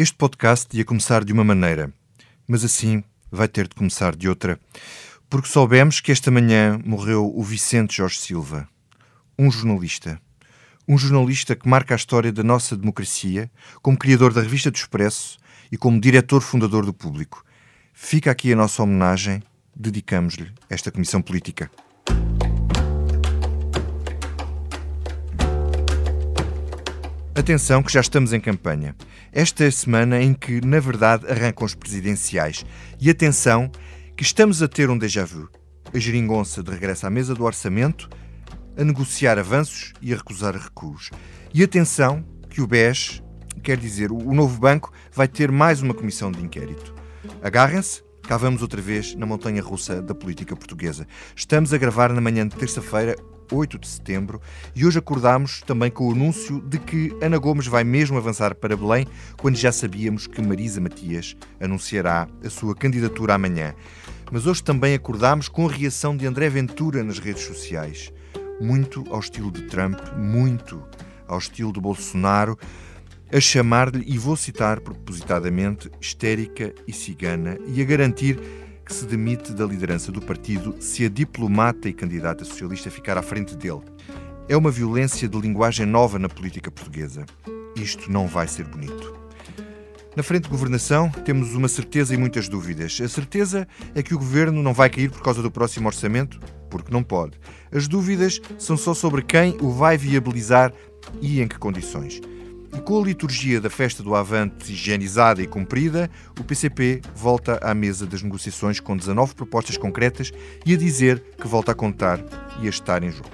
Este podcast ia começar de uma maneira, mas assim vai ter de começar de outra, porque soubemos que esta manhã morreu o Vicente Jorge Silva, um jornalista. Um jornalista que marca a história da nossa democracia, como criador da Revista do Expresso e como diretor fundador do Público. Fica aqui a nossa homenagem, dedicamos-lhe esta comissão política. Atenção que já estamos em campanha. Esta semana em que, na verdade, arrancam os presidenciais. E atenção que estamos a ter um déjà vu. A geringonça de regresso à mesa do orçamento, a negociar avanços e a recusar recuos. E atenção que o BES, quer dizer, o novo banco, vai ter mais uma comissão de inquérito. Agarrem-se, cá vamos outra vez na montanha russa da política portuguesa. Estamos a gravar na manhã de terça-feira, 8 de setembro, e hoje acordámos também com o anúncio de que Ana Gomes vai mesmo avançar para Belém, quando já sabíamos que Marisa Matias anunciará a sua candidatura amanhã. Mas hoje também acordámos com a reação de André Ventura nas redes sociais. Muito ao estilo de Trump, muito ao estilo de Bolsonaro, a chamar-lhe, e vou citar propositadamente, histérica e cigana, e a garantir que se demite da liderança do partido se a diplomata e candidata socialista ficar à frente dele. É uma violência de linguagem nova na política portuguesa. Isto não vai ser bonito. Na frente de governação, temos uma certeza e muitas dúvidas. A certeza é que o governo não vai cair por causa do próximo orçamento, porque não pode. As dúvidas são só sobre quem o vai viabilizar e em que condições. Com a liturgia da festa do Avante higienizada e cumprida, o PCP volta à mesa das negociações com 19 propostas concretas e a dizer que volta a contar e a estar em jogo.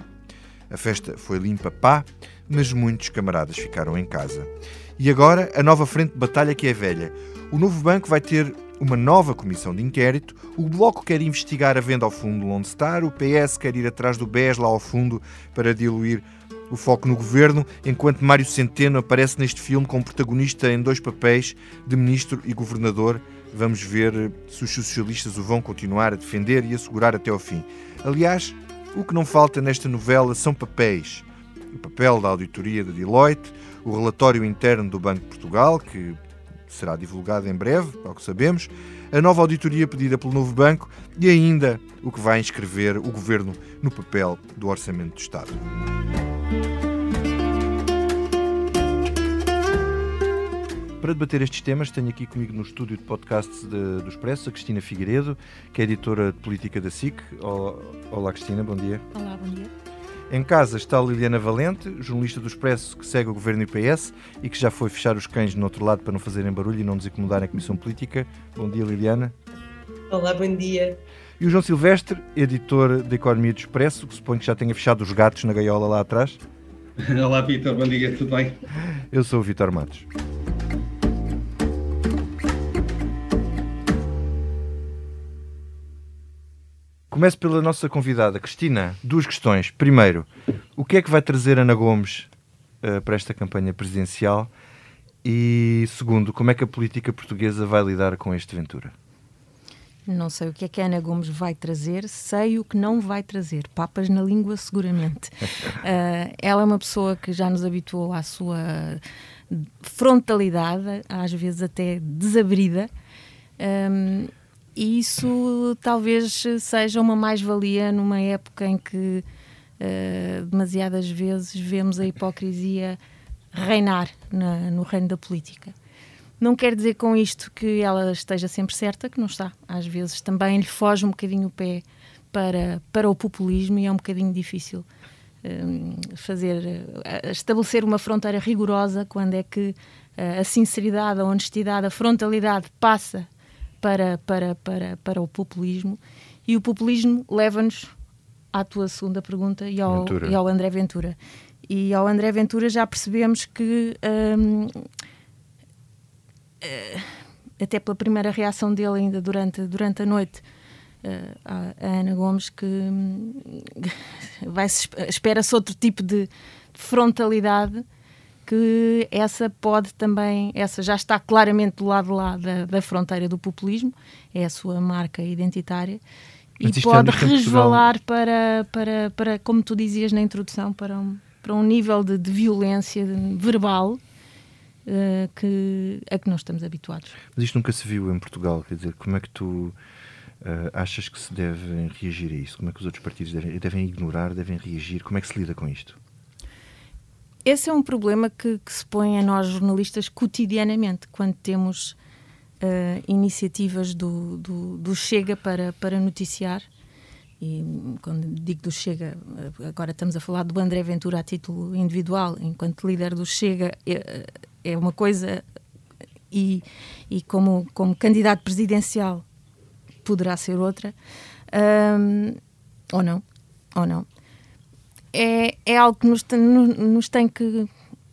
A festa foi limpa pá, mas muitos camaradas ficaram em casa. E agora, a nova frente de batalha que é velha. O novo banco vai ter uma nova comissão de inquérito, o Bloco quer investigar a venda ao fundo Lone Star, o PS quer ir atrás do BES lá ao fundo para diluir o foco no governo, enquanto Mário Centeno aparece neste filme como protagonista em dois papéis de ministro e governador. Vamos ver se os socialistas o vão continuar a defender e assegurar até ao fim. Aliás, o que não falta nesta novela são papéis. O papel da auditoria da Deloitte, o relatório interno do Banco de Portugal, que será divulgado em breve, ao que sabemos, a nova auditoria pedida pelo novo banco e ainda o que vai inscrever o governo no papel do Orçamento do Estado. Para debater estes temas, tenho aqui comigo no estúdio de podcasts de, do Expresso a Cristina Figueiredo, que é editora de política da SIC. Olá, Cristina, bom dia. Olá, bom dia. Em casa está a Liliana Valente, jornalista do Expresso que segue o governo IPS e que já foi fechar os cães no outro lado para não fazerem barulho e não nos incomodarem a Comissão Política. Bom dia, Liliana. Olá, bom dia. E o João Silvestre, editor da Economia do Expresso, que suponho que já tenha fechado os gatos na gaiola lá atrás. Olá, Vitor, bom dia, tudo bem? Eu sou o Vitor Matos. Começo pela nossa convidada, Cristina. Duas questões. Primeiro, o que é que vai trazer Ana Gomes uh, para esta campanha presidencial? E segundo, como é que a política portuguesa vai lidar com este Ventura? Não sei o que é que a Ana Gomes vai trazer, sei o que não vai trazer. Papas na língua, seguramente. uh, ela é uma pessoa que já nos habituou à sua frontalidade, às vezes até desabrida. Um, e isso talvez seja uma mais-valia numa época em que uh, demasiadas vezes vemos a hipocrisia reinar na, no reino da política. Não quer dizer com isto que ela esteja sempre certa, que não está. Às vezes também lhe foge um bocadinho o pé para, para o populismo e é um bocadinho difícil um, fazer, uh, estabelecer uma fronteira rigorosa quando é que a sinceridade, a honestidade, a frontalidade passa para, para, para, para o populismo. E o populismo leva-nos à tua segunda pergunta e ao, e ao André Ventura. E ao André Ventura já percebemos que, hum, eh, até pela primeira reação dele ainda durante, durante a noite, uh, a, Ana Gomes, que hum, vai espera-se outro tipo de frontalidade que essa pode também, essa já está claramente do lado lá da, da fronteira do populismo, é a sua marca identitária, Mas e pode resvalar para, para, para, como tu dizias na introdução, para um, para um nível de, de violência verbal uh, que, a que não estamos habituados. Mas isto nunca se viu em Portugal, quer dizer, como é que tu uh, achas que se devem reagir a isso? Como é que os outros partidos devem, devem ignorar, devem reagir? Como é que se lida com isto? Esse é um problema que, que se põe a nós jornalistas cotidianamente, quando temos uh, iniciativas do, do, do, Chega para, para noticiar. E quando digo do Chega, agora estamos a falar do André Ventura a título individual, enquanto líder do Chega, é, é uma coisa, e, e como, como candidato presidencial poderá ser outra, um, ou não, ou não é, é algo que nos, nos tem que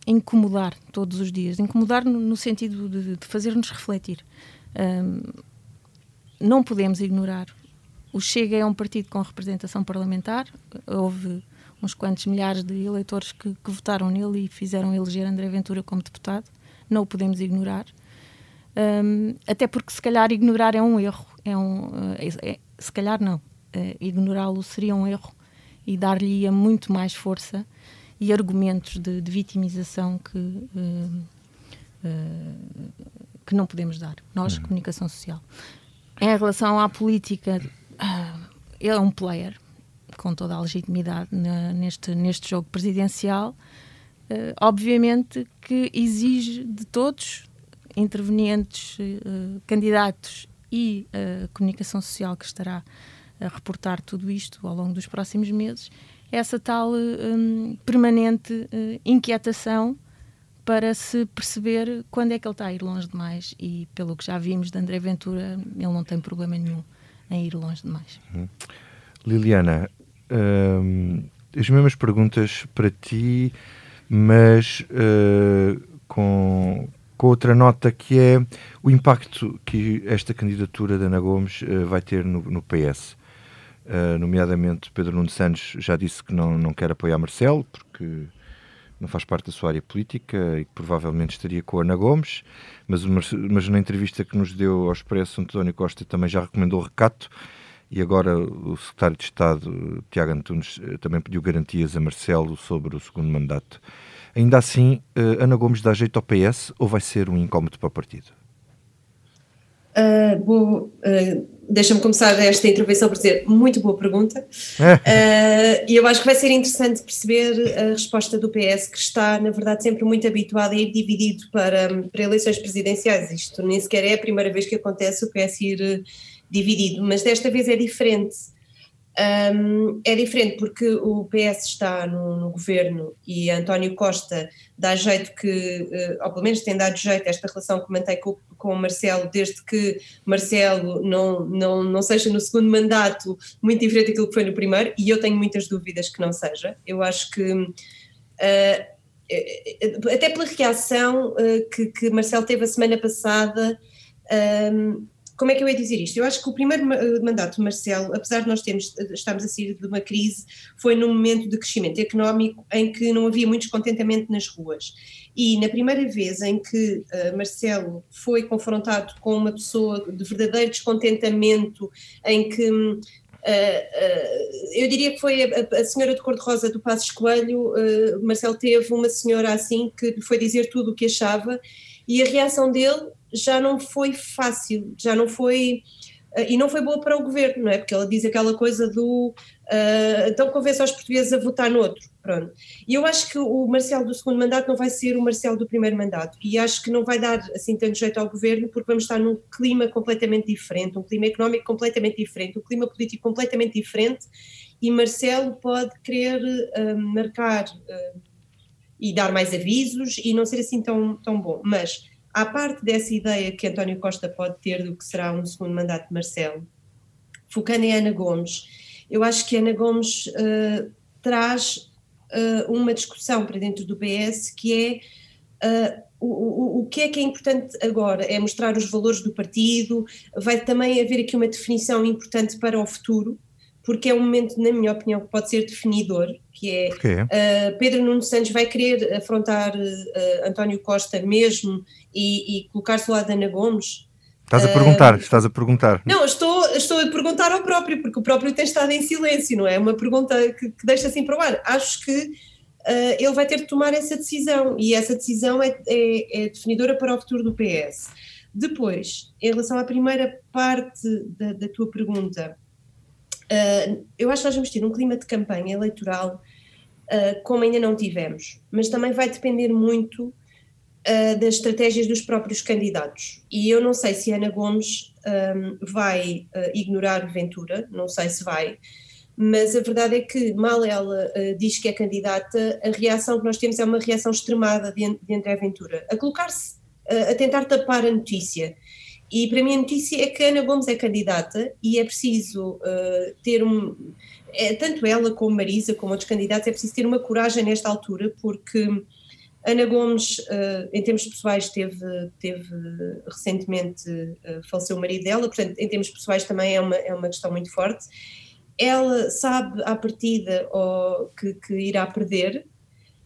incomodar todos os dias. Incomodar no, no sentido de, de fazer-nos refletir. Um, não podemos ignorar. O Chega é um partido com representação parlamentar. Houve uns quantos milhares de eleitores que, que votaram nele e fizeram eleger André Ventura como deputado. Não o podemos ignorar. Um, até porque, se calhar, ignorar é um erro. É um, é, é, se calhar, não. Uh, Ignorá-lo seria um erro e dar-lhe muito mais força e argumentos de, de vitimização que, uh, uh, que não podemos dar, nós, uhum. comunicação social. Em relação à política, uh, ele é um player com toda a legitimidade na, neste, neste jogo presidencial. obviamente que exige de todos, intervenientes, candidatos e a comunicação social que estará a reportar tudo isto ao longo dos próximos meses, essa tal um, permanente uh, inquietação para se perceber quando é que ele está a ir longe demais. E pelo que já vimos de André Ventura, ele não tem problema nenhum em ir longe demais. Uhum. Liliana, hum, as mesmas perguntas para ti, mas uh, com, com outra nota que é o impacto que esta candidatura da Ana Gomes uh, vai ter no, no PS. Uh, nomeadamente Pedro Nuno Santos já disse que não, não quer apoiar Marcelo porque não faz parte da sua área política e que provavelmente estaria com a Ana Gomes, mas, mas na entrevista que nos deu ao Expresso, António Costa também já recomendou recato e agora o secretário de Estado, Tiago Antunes, eh, também pediu garantias a Marcelo sobre o segundo mandato. Ainda assim, uh, Ana Gomes dá jeito ao PS ou vai ser um incómodo para o partido? Uh, uh, deixa-me começar esta intervenção por dizer muito boa pergunta. uh, e eu acho que vai ser interessante perceber a resposta do PS, que está, na verdade, sempre muito habituado a ir dividido para, para eleições presidenciais. Isto nem sequer é a primeira vez que acontece o PS ir dividido, mas desta vez é diferente. Um, é diferente porque o PS está no, no, governo e António Costa dá jeito que, uh, ou pelo menos tem dado jeito esta relação que mantém com, com o Marcelo, desde que Marcelo não, não, não seja no segundo mandato muito diferente daquilo que foi no primeiro, e eu tenho muitas dúvidas que não seja. Eu acho que. Uh, até pela reação uh, que, que Marcelo teve a semana passada, um, como é que eu ia dizer isto? Eu acho que o primeiro eh, mandato de Marcelo, apesar de nós termos, eh, estarmos a sair de uma crise, foi num momento de crescimento económico em que não havia muito descontentamento nas ruas. E na primeira vez em que uh, Marcelo foi confrontado com uma pessoa de verdadeiro descontentamento, em que uh, uh, eu diria que foi a, a senhora de cor-de-rosa do Passos Coelho, Marcelo teve uma senhora assim que foi dizer tudo o que achava e a reação dele já não foi fácil, já não foi. Uh, e não foi boa para o governo, não é? Porque ela diz aquela coisa do. Uh, então convence aos portugueses a votar no outro. Pronto. E eu acho que o Marcelo do segundo mandato não vai ser o Marcelo do primeiro mandato. E acho que não vai dar assim tanto jeito ao governo, porque vamos estar num clima completamente diferente, um clima económico completamente diferente, um clima político completamente diferente. E Marcelo pode querer uh, marcar e dar mais avisos e não ser assim tão, tão bom. Mas à parte dessa ideia que António Costa pode ter do que será um segundo mandato de Marcelo, focando em Ana Gomes, eu acho que Ana Gomes uh, traz uh, uma discussão para dentro do PS que é uh, o, o, o, que é que é importante agora? É mostrar os valores do partido, vai também haver aqui uma definição importante para o futuro, porque é um momento, na minha opinião, que pode ser definidor, que é uh, Pedro Nuno Santos vai querer afrontar uh, António Costa mesmo e, e colocar-se ao lado de Ana Gomes. Estás a perguntar, uh, estás a perguntar. Não, estou, estou a perguntar ao próprio, porque o próprio tem estado em silêncio, não é? Uma pergunta que, que deixa assim para o ar. Acho que uh, ele vai ter de tomar essa decisão e essa decisão é, é, é, definidora para o futuro do PS. Depois, em relação à primeira parte da, da tua pergunta, uh, eu acho que nós vamos ter um clima de campanha eleitoral uh, como ainda não tivemos, mas também vai depender muito das estratégias dos próprios candidatos. E eu não sei se Ana Gomes um, vai ignorar Ventura, não sei se vai, mas a verdade é que, mal ela uh, diz que é candidata, a reação que nós temos é uma reação extremada de, de André Ventura, a colocar-se, uh, a tentar tapar a notícia. E para mim a notícia é que Ana Gomes é candidata e é preciso uh, ter um. É, tanto ela como Marisa, como outros candidatos, é preciso ter uma coragem nesta altura, porque Ana Gomes, em termos pessoais, teve, teve recentemente, faleceu o marido dela, portanto, em termos pessoais também é uma, é uma questão muito forte ela sabe à partida oh, que, que, irá perder,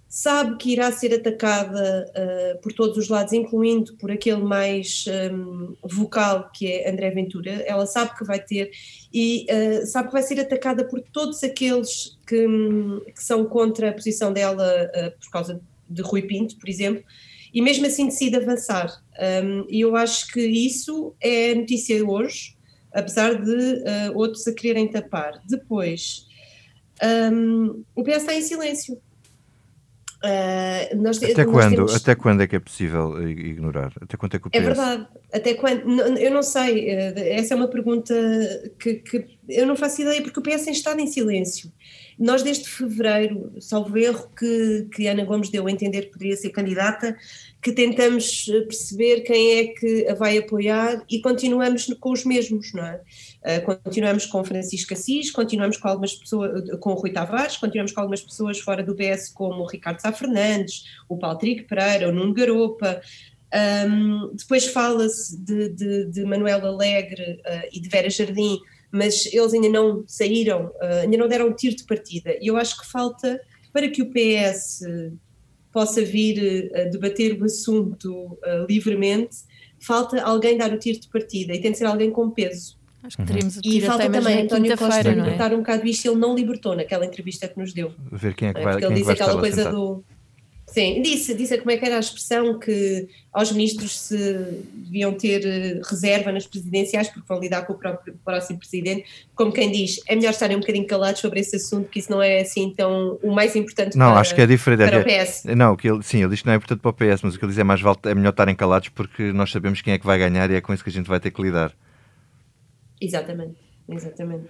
sabe que irá ser atacada uh, por todos os lados, incluindo por aquele mais um, vocal que é André Ventura. Ela sabe que vai ter e uh, sabe que vai ser atacada por todos aqueles que, que são contra a posição dela uh, por causa de Rui Pinto, por exemplo. E mesmo assim decide avançar. Um, e eu acho que isso é notícia hoje, apesar de outros a quererem tapar. Depois, um, o PS está em silêncio. Uh, nós, até, nós quando, temos... até quando é que é possível ignorar? Até quando é que o PS... É verdade, até quando? Eu não sei, uh, essa é uma pergunta que, que, eu não faço ideia, porque o PS tem estado em silêncio. Nós, desde fevereiro, salvo erro, que, que Ana Gomes deu a entender que poderia ser candidata, que tentamos eh, perceber quem é que a vai apoiar e continuamos com os mesmos, não é? Uh, continuamos com Francisco Assis, continuamos com algumas pessoas, com Rui Tavares, continuamos com algumas pessoas fora do PS como o Ricardo Sá Fernandes, o Paulo Trigo Pereira, o Nuno Garopa, um, depois fala-se de, de, de, Manuel Alegre uh, e de Vera Jardim, mas eles ainda não saíram, uh, ainda não deram um tiro de partida. E eu acho que falta para que o PS possa vir a debater o assunto livremente, falta alguém dar o tiro de partida e tem de ser alguém com peso. Acho que teremos uhum. E falta também António Costa libertar é? um bocado isto, ele não libertou naquela entrevista que nos deu. Ver quem é que vai, Porque ele disse aquela coisa sentado. do Sim, disse, disse como é que era a expressão que aos ministros se deviam ter eh, reserva nas presidenciais porque vão lidar com o próprio próximo presidente, como quem diz, é melhor estarem um bocadinho calados sobre esse assunto, que isso não é assim tão o mais importante não, para, acho que é diferente. para o PS. Não, que ele, sim, ele diz que não é importante para o PS, mas o que ele diz é mais vale, é melhor estarem calados porque nós sabemos quem é que vai ganhar e é com isso que a gente vai ter que lidar. Exatamente, exatamente.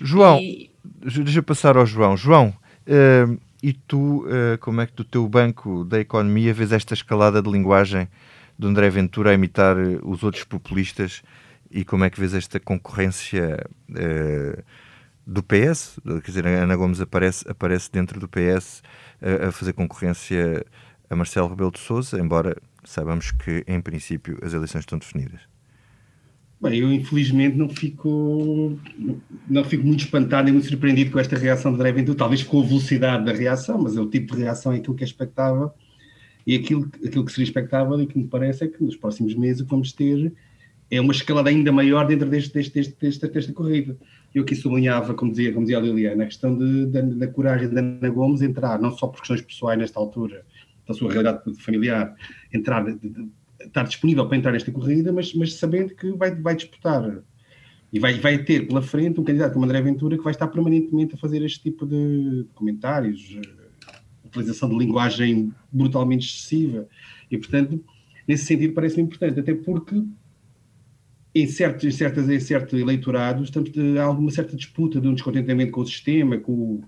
João, e... deixa eu passar ao João. João, uh, e tu, uh, como é que do teu banco da economia vês esta escalada de linguagem do André Ventura a imitar eh, os outros populistas e como é que vês esta concorrência uh, do PS? Quer dizer, a Ana Gomes aparece, aparece dentro do PS a fazer concorrência a Marcelo Rebelo de Sousa, embora saibamos que, em princípio, as eleições estão definidas. Bem, eu infelizmente não fico, não fico muito espantado nem muito surpreendido com esta reação de André Ventura, talvez com a velocidade da reação, mas é o tipo de reação é aquilo que é expectável e aquilo, aquilo que seria expectável e que me parece é que nos próximos meses vamos ter é uma escalada ainda maior dentro deste, deste, deste, desta, desta corrida. Eu aqui sublinhava, como dizia, como dizia a Liliana, a questão de, da, da coragem da Ana Gomes entrar, não só por questões pessoais nesta altura, da sua realidade familiar, entrar de, de, estar disponível para entrar nesta corrida, mas, mas sabendo que vai, vai disputar e vai, vai ter pela frente um candidato como André Ventura que vai estar permanentemente a fazer este tipo de comentários, eh, utilização de linguagem brutalmente excessiva. E, portanto, nesse sentido, parece-me importante, até porque em certos, em certos, em certos eleitorados estamos, há alguma certa disputa de um descontentamento com o sistema, com,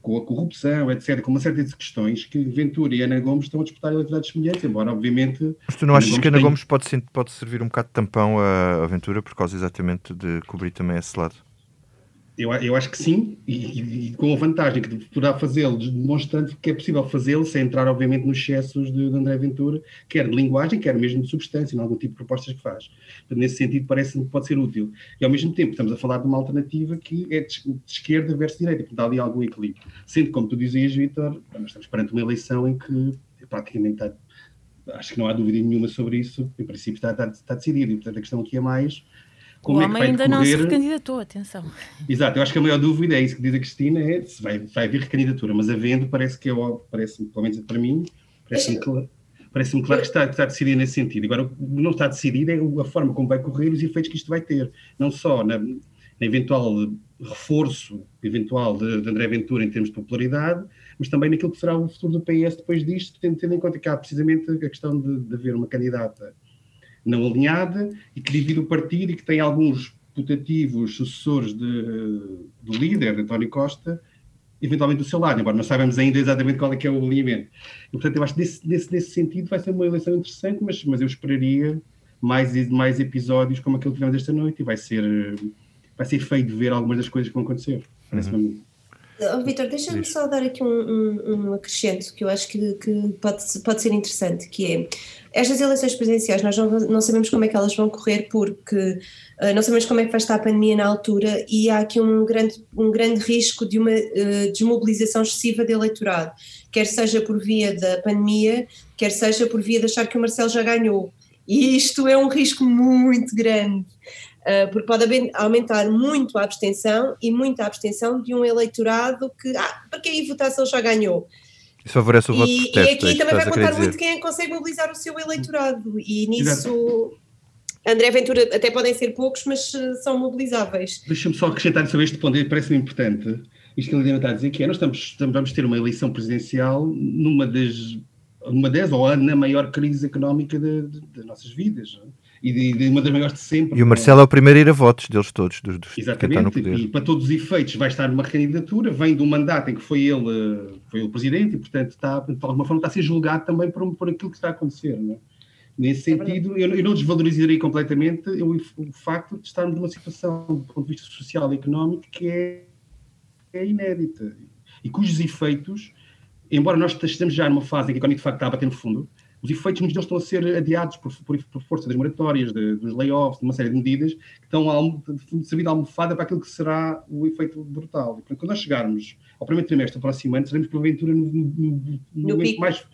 com a corrupção, etc., com uma série de questões que Ventura e Ana Gomes estão a disputar eleitorados semelhantes, embora obviamente... Mas tu não achas Ana que Ana tem... Gomes pode, pode servir um bocado de tampão a Ventura por causa exatamente de cobrir também esse lado? Eu, eu acho que sim, e, e, com a vantagem que poderá fazê-lo, demonstrando que é possível fazê-lo sem entrar, obviamente, nos excessos de, de, André Ventura, quer de linguagem, quer mesmo de substância, em algum tipo de propostas que faz. Portanto, nesse sentido, parece-me que pode ser útil. E, ao mesmo tempo, estamos a falar de uma alternativa que é de, de esquerda versus direita, portanto, dá ali algum equilíbrio. Sendo, como tu dizias, Vitor, estamos perante uma eleição em que praticamente está, acho que não há dúvida nenhuma sobre isso, em princípio está, está, está decidido, e, portanto, a questão aqui é mais como o é que vai ainda decorrer... não se recandidatou, atenção. Exato, eu acho que a maior dúvida é isso que diz a Cristina, é se vai, vai haver recandidatura, mas havendo, parece que é, parece pelo menos para mim, parece-me claro, parece claro que está, está decidido nesse sentido. Agora, o que não está decidido é a forma como vai correr e os efeitos que isto vai ter, não só na, na eventual reforço eventual de, de, André Ventura em termos de popularidade, mas também naquilo que será o futuro do PS depois disto, tendo, tendo em conta que há precisamente a questão de, de haver uma candidata não alinhada e que divide o partido e que tem alguns putativos sucessores de, do líder, de António Costa, eventualmente do seu lado, embora não saibamos ainda exatamente qual é que é o alinhamento. E, portanto, eu acho que nesse, nesse, nesse sentido vai ser uma eleição interessante, mas, mas eu esperaria mais, mais episódios como aquele que tivemos esta noite e vai ser, vai ser feio de ver algumas das coisas que vão acontecer. Parece-me uhum. Oh, Vitor, deixa-me só dar aqui um, um, um, acrescento que eu acho que, que pode, pode ser interessante, que é estas eleições presidenciais nós não, não sabemos como é que elas vão correr porque uh, não sabemos como é que vai estar a pandemia na altura e há aqui um grande, um grande risco de uma uh, desmobilização excessiva de eleitorado, quer seja por via da pandemia, quer seja por via de achar que o Marcelo já ganhou. E isto é um risco muito grande. Ah, porque pode aumentar muito a abstenção e muita abstenção de um eleitorado que, ah, para que aí votar se ele já ganhou? Isso favorece o voto e, protesto, e aqui é também vai contar muito quem é consegue mobilizar o seu eleitorado e nisso André Ventura até podem ser poucos, mas ah, são mobilizáveis. Deixa-me só acrescentar sobre este ponto, parece-me importante, isto que a Liliana está a dizer, que é, nós estamos, vamos ter uma eleição presidencial numa das, numa das ou na maior crise económica das nossas vidas. Não? E de, de, uma das maiores de sempre. E o Marcelo é o primeiro a ir a votos deles todos, dos, dos Exatamente, e para todos os efeitos vai estar numa candidatura, vem de um mandato em que foi ele, foi o presidente e, portanto, está, de alguma forma está a ser julgado também por, por aquilo que está a acontecer. Não é? Nesse é sentido, eu, eu, não desvalorizaria completamente eu, o facto de estarmos numa situação, do ponto de vista social e económico, que é, é inédita e cujos efeitos, embora nós estejamos já numa fase em que a economia de facto está a bater no fundo, os efeitos muitos deles estão a ser adiados por, por, por força das moratórias, de, dos layoffs, de uma série de medidas que estão a servir de almofada para aquilo que será o efeito brutal. E, portanto, quando nós chegarmos ao primeiro trimestre do próximo ano, seremos porventura no, no, no, no, no pico. mais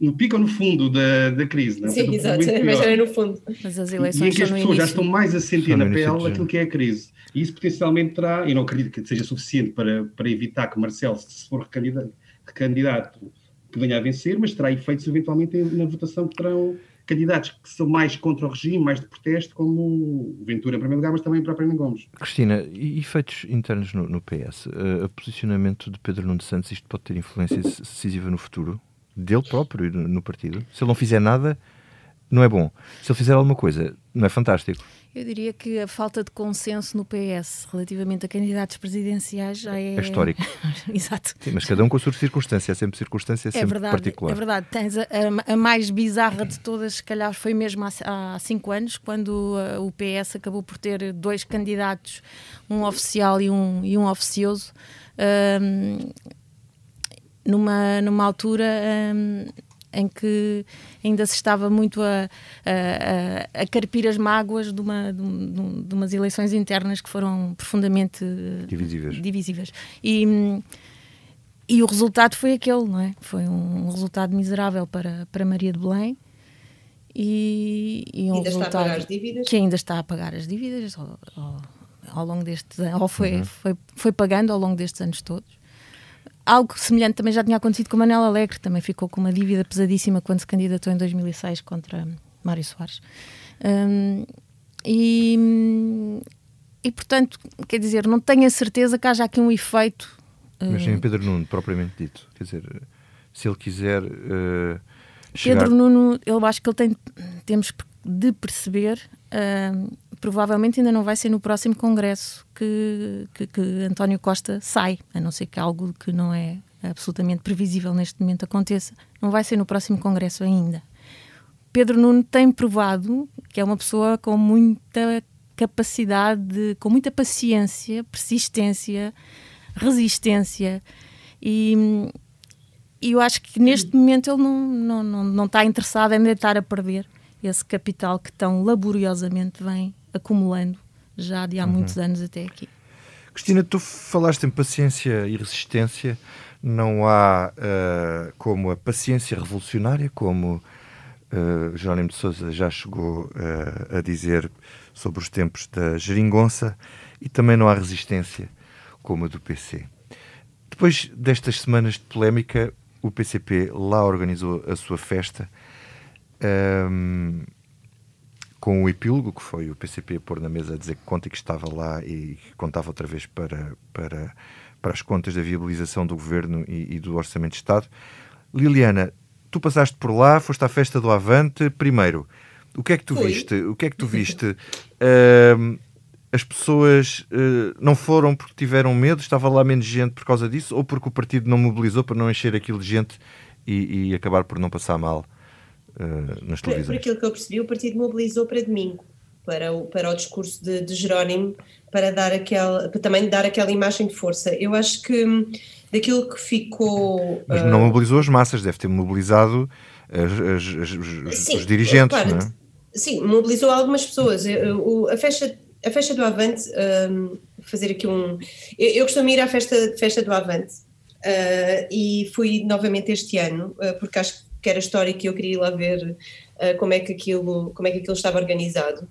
no pico ou no fundo da, da crise. Não? É? Sim, exato, mas era no fundo. Mas as eleições e em que as pessoas já estão mais a sentir na pele aquilo que é a crise. E isso potencialmente terá, e não acredito que seja suficiente para, para evitar que Marcelo, se for recandidato, recandidato que venha a vencer, mas terá efeitos eventualmente na votação que terão candidatos que são mais contra o regime, mais de protesto, como Ventura em primeiro lugar, mas também o próprio Gomes. Cristina, e efeitos internos no, no PS? Uh, o posicionamento de Pedro Nuno Santos, isto pode ter influência decisiva no futuro? Dele próprio no, no partido? Se ele não fizer nada, não é bom. Se ele fizer alguma coisa, não é fantástico. Eu diria que a falta de consenso no PS relativamente a candidatos presidenciais já é. É histórico. Exato. Sim, mas cada um com a sua circunstância, é sempre circunstância, é sempre verdade, particular. É verdade. Tens a, a, a, mais bizarra de todas, se calhar, foi mesmo há, há cinco anos, quando uh, o PS acabou por ter dois candidatos, um oficial e um, e um oficioso. Um, numa, numa altura. Um, em que ainda se estava muito a, a, a carpir as mágoas de, uma, de, de, umas eleições internas que foram profundamente divisíveis. divisíveis. E, e o resultado foi aquele, não é? Foi um resultado miserável para, para Maria de Belém. E, e um ainda resultado está a pagar as dívidas? que ainda está a pagar as dívidas ao, ao, ao longo destes ou foi, uhum. foi, foi pagando ao longo destes anos todos algo semelhante também já tinha acontecido com Manela Alegre, também ficou com uma dívida pesadíssima quando se candidatou em 2006 contra Mário Soares. Um, e, e, portanto, quer dizer, não tenho a certeza que haja aqui um efeito. Mas em Pedro Nuno, propriamente dito, quer dizer, se ele quiser. Uh, chegar... Pedro Nuno, eu acho que ele tem, temos de perceber. Uh, provavelmente ainda não vai ser no próximo congresso que, que, que, António Costa sai, a não ser que algo que não é absolutamente previsível neste momento aconteça, não vai ser no próximo congresso ainda. Pedro Nuno tem provado que é uma pessoa com muita capacidade, com muita paciência, persistência, resistência e, e eu acho que neste momento ele não, não, não, não está interessado em deitar a perder esse capital que tão laboriosamente vem acumulando já de há uhum. muitos anos até aqui. Cristina, tu falaste em paciência e resistência. Não há uh, como a paciência revolucionária, como uh, Jerónimo de Sousa já chegou uh, a dizer sobre os tempos da geringonça e também não há resistência como a do PC. Depois destas semanas de polémica, o PCP lá organizou a sua festa um, com o epílogo, que foi o PCP a pôr na mesa a dizer que conta que estava lá e que contava outra vez para, para, para as contas da viabilização do governo e, e do Orçamento de Estado. Liliana, tu passaste por lá, foste à festa do Avante. Primeiro, o que é que tu viste? O que é que tu viste? Uh, as pessoas uh, não foram porque tiveram medo, estava lá menos gente por causa disso, ou porque o partido não mobilizou para não encher aquilo de gente e, e acabar por não passar mal uh, nas televisões? Por, por aquilo que eu percebi, o partido mobilizou para domingo, para o, para o discurso de, de Jerónimo, para, dar aquela, para também dar aquela imagem de força. Eu acho que hum, daquilo que ficou. Mas não uh, mobilizou as massas, deve ter mobilizado as, as, as, sim, os dirigentes, claro, não é? Sim, mobilizou algumas pessoas. A festa a festa do Avante, um, fazer aqui um. Eu, eu, costumo ir à festa, festa do Avante uh, e fui novamente este ano, uh, porque acho que era histórico e eu queria ir lá ver uh, como, é que aquilo, como é que aquilo estava organizado.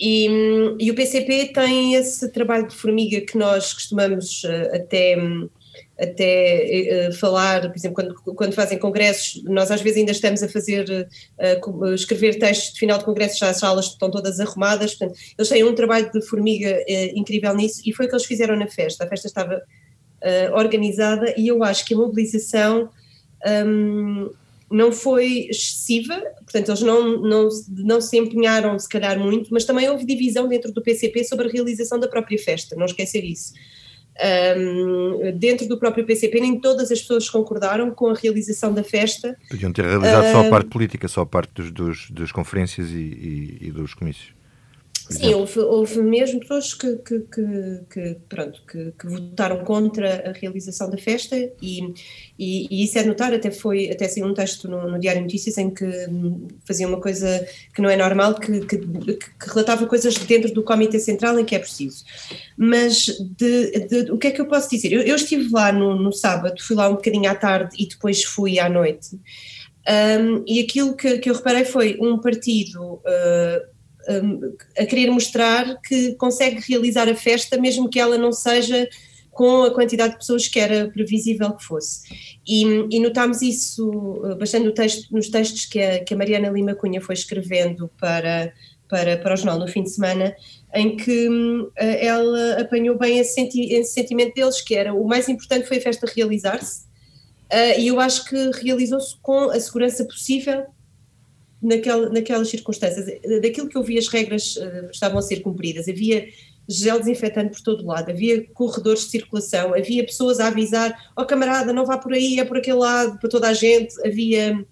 E, um, e, o PCP tem esse trabalho de formiga que nós costumamos até. Um, até uh, falar, por exemplo, quando, quando fazem congressos, nós às vezes ainda estamos a fazer, uh, escrever textos de final de congressos, já as salas estão todas arrumadas, portanto, eles têm um trabalho de formiga uh, incrível nisso e foi o que eles fizeram na festa. A festa estava organizada e eu acho que a mobilização um, não foi excessiva, portanto, eles não, não, não se empenharam, se calhar, muito, mas também houve divisão dentro do PCP sobre a realização da própria festa, não esquecer isso. Um, dentro do próprio PCP, nem todas as pessoas concordaram com a realização da festa. Podiam ter realizado só a parte política, só a parte dos, dos das conferências e, e, e dos comícios. Sim, houve, houve mesmo pessoas que, que, que, que pronto, que, votaram contra a realização da festa e, e, e, isso é de notar, até foi, até saiu um texto no, no, Diário Notícias em que fazia uma coisa que não é normal, que, que, relatava coisas dentro do Comitê Central em que é preciso. Mas de, de, o que é que eu posso dizer? Eu, eu estive lá no, no, sábado, fui lá um bocadinho à tarde e depois fui à noite. Um, e aquilo que, que eu reparei foi um partido uh, a querer mostrar que consegue realizar a festa, mesmo que ela não seja com a quantidade de pessoas que era previsível que fosse. E, e notámos isso uh, bastante no texto, nos textos que a, que a Mariana Lima Cunha foi escrevendo para, para, para o jornal no fim de semana, em que uh, ela apanhou bem esse, senti esse, sentimento deles, que era o mais importante foi a festa realizar-se, uh, e eu acho que realizou-se com a segurança possível naquela, naquelas circunstâncias. Daquilo que eu vi, as regras uh, estavam a ser cumpridas. Havia gel desinfetante por todo lado, havia corredores de circulação, havia pessoas a avisar: ó oh, camarada, não vá por aí, é por aquele lado, para toda a gente. Havia.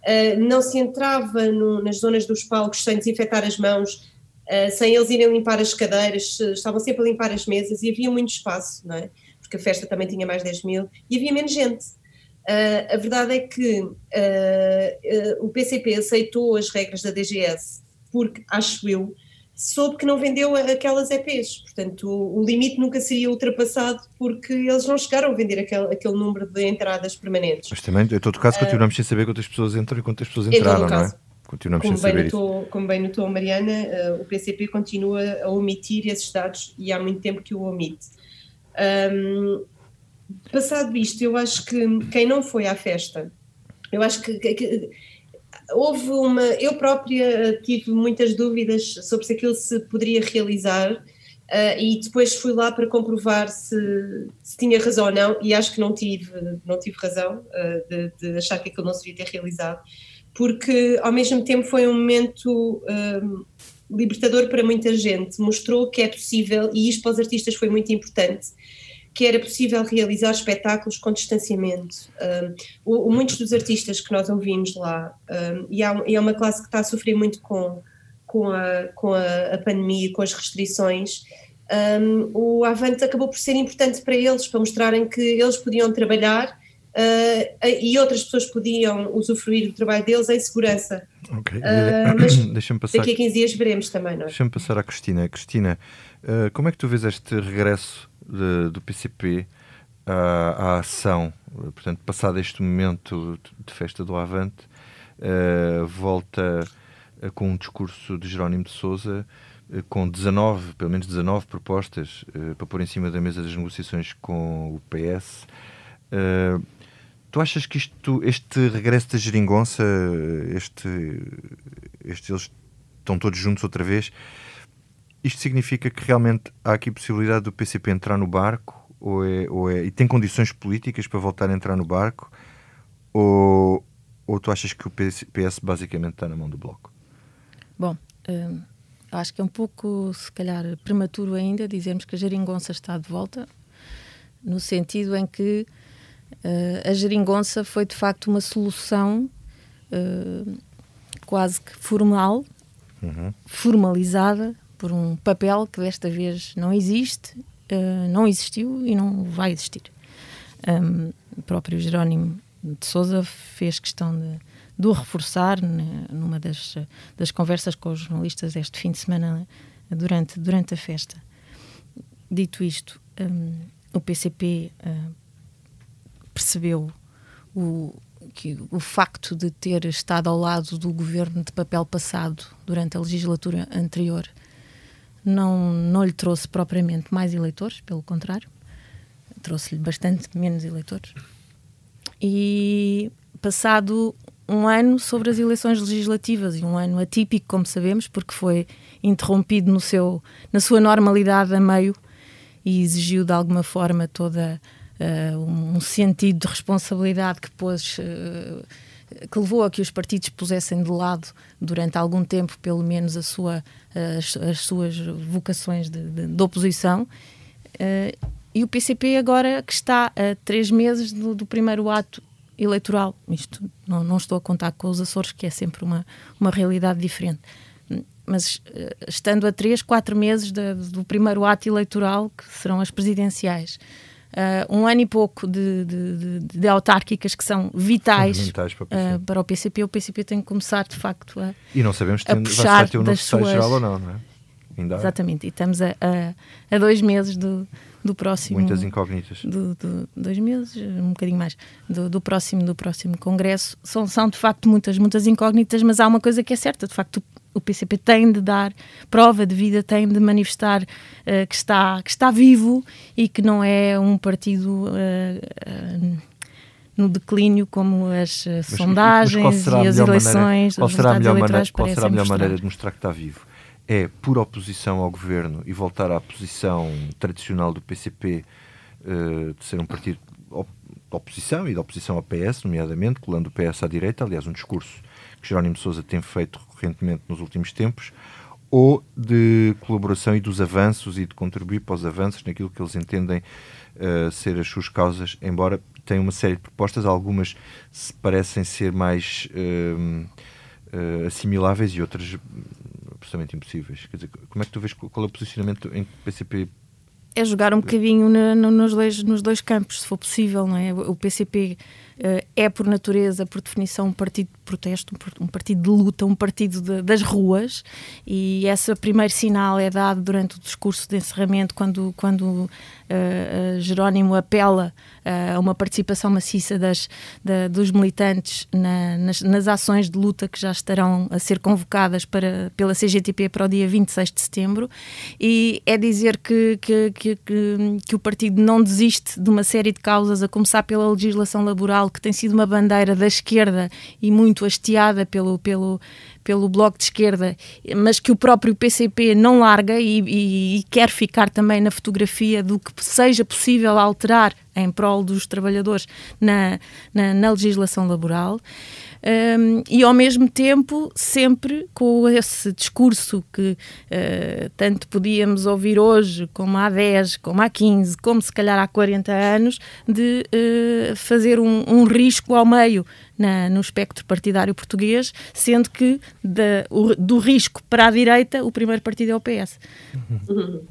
Uh, não se entrava no, nas zonas dos palcos sem desinfetar as mãos, uh, sem eles irem limpar as cadeiras, estavam sempre a limpar as mesas e havia muito espaço, não é? Porque a festa também tinha mais 10 mil e havia menos gente. Uh, a verdade é que uh, uh, o PCP aceitou as regras da DGS porque, acho eu, soube que não vendeu aquelas EPs, portanto o, o, limite nunca seria ultrapassado porque eles não chegaram a vender aquele, aquele número de entradas permanentes. Mas também, em todo caso, continuamos sem saber quantas pessoas entram e quantas pessoas entraram, não é? Continuamos como sem saber notou, isso. Como bem notou a Mariana, o PCP continua a omitir esses dados e há muito tempo que o omite. Um, passado isto, eu acho que quem não foi à festa, eu acho que, que, que houve uma. Eu própria tive muitas dúvidas sobre se aquilo se poderia realizar. Uh, e depois fui lá para comprovar se, se, tinha razão ou não, e acho que não tive, não tive razão uh, de, de, achar que aquilo não se devia ter realizado, porque ao mesmo tempo foi um momento uh, libertador para muita gente, mostrou que é possível, e isto para os artistas foi muito importante, que era possível realizar espetáculos com distanciamento. Um, o, muitos dos artistas que nós ouvimos lá, um, e, há, e é uma classe que está a sofrer muito com, com, a, com a, a pandemia, com as restrições, um, o Avante acabou por ser importante para eles, para mostrarem que eles podiam trabalhar uh, e outras pessoas podiam usufruir do trabalho deles em segurança. Ok, uh, mas passar, daqui a 15 dias veremos também, não é? Deixa-me passar à Cristina. Cristina, uh, como é que tu vês este regresso de, do PCP à, à, ação, portanto, passado este momento de festa do Avante, uh, volta uh, com um discurso de Jerónimo de Souza com 19, pelo menos 19 propostas para pôr em cima da mesa das negociações com o PS. tu achas que isto, este regresso da geringonça, este, este, eles estão todos juntos outra vez, isto significa que realmente há aqui possibilidade do PCP entrar no barco ou é, ou é, e tem condições políticas para voltar a entrar no barco ou, ou tu achas que o PS basicamente está na mão do Bloco? Bom, hum, acho que é um pouco, se calhar, prematuro ainda dizermos que a geringonça está de volta, no sentido em que uh, a geringonça foi de facto uma solução uh, quase que formal, uhum. formalizada por um papel que desta vez não existe, uh, não existiu e não vai existir. Um, o próprio Jerónimo de Souza fez questão de, de o reforçar né, numa das, das conversas com os jornalistas este fim de semana durante, durante a festa. Dito isto, um, o PCP uh, hum, percebeu o, que o facto de ter estado ao lado do governo de papel passado durante a legislatura anterior não, não lhe trouxe propriamente mais eleitores, pelo contrário, trouxe-lhe bastante menos eleitores. E passado um ano sobre as eleições legislativas e um ano atípico, como sabemos, porque foi interrompido no seu, na sua normalidade a meio e exigiu de alguma forma toda uh, um sentido de responsabilidade que pôs uh, que levou a que os partidos pusessem de lado durante algum tempo, pelo menos, a sua, as, as suas vocações de, de, de oposição. Uh, e o PCP agora que está a três meses do, do primeiro ato eleitoral, isto não, não, estou a contar com os Açores, que é sempre uma, uma realidade diferente, mas uh, estando a três, quatro meses de, do primeiro ato eleitoral, que serão as presidenciais, uh, um ano e pouco de, de, de, de autárquicas que são vitais, vitais para, o uh, para, o PCP, o PCP tem que começar de facto a E não sabemos se vai ter um novo suas... geral ou não, não é? Ainda Exatamente, e estamos a, a, a dois meses do, do próximo. Muitas incógnitas. Do, do, dois meses, um bocadinho mais, do, do, próximo, do próximo Congresso. São, são de facto muitas, muitas incógnitas, mas há uma coisa que é certa: de facto, o PCP tem de dar prova de vida, tem de manifestar uh, que, está, que está vivo e que não é um partido. Uh, uh, no declínio, como as mas, sondagens mas e as eleições, maneira, qual será a melhor, maneira, qual será a melhor maneira de mostrar que está vivo? é por oposição ao governo e voltar à posição tradicional do PCP de ser um partido de oposição e de oposição ao PS, nomeadamente, colando o PS à direita, aliás, um discurso que Jerónimo Sousa tem feito recorrentemente nos últimos tempos, ou de colaboração e dos avanços e de contribuir para os avanços naquilo que eles entendem uh, ser as suas causas, embora tenham uma série de propostas, algumas se parecem ser mais uh, uh, assimiláveis e outras absolutamente impossíveis. Quer dizer, como é que tu vês qual é o posicionamento em que o PCP é jogar um bocadinho nos, dois, nos dois campos, se for possível, não é? O PCP é, por natureza, por definição, um partido de protesto, um, partido de luta, um partido de, das ruas, e esse primeiro sinal é dado durante o discurso de encerramento, quando, quando uh, uh, Jerónimo apela a uma participação maciça das, da, dos militantes na, nas, nas, ações de luta que já estarão a ser convocadas para, pela CGTP para o dia 26 de setembro, e é dizer que, que, que, que, que o partido não desiste de uma série de causas, a começar pela legislação laboral, que tem sido uma bandeira da esquerda e muito hasteada pelo, pelo, pelo Bloco de Esquerda, mas que o próprio PCP não larga e, e, e, quer ficar também na fotografia do que seja possível alterar em prol dos trabalhadores na, na, na legislação laboral. Um, e ao mesmo tempo sempre com esse discurso que uh, tanto podíamos ouvir hoje, como há 10, como há 15, como se calhar há 40 anos, de uh, fazer um, um risco ao meio na, no espectro partidário português, sendo que da, o, do risco para a direita, o primeiro partido é o PS. Uhum.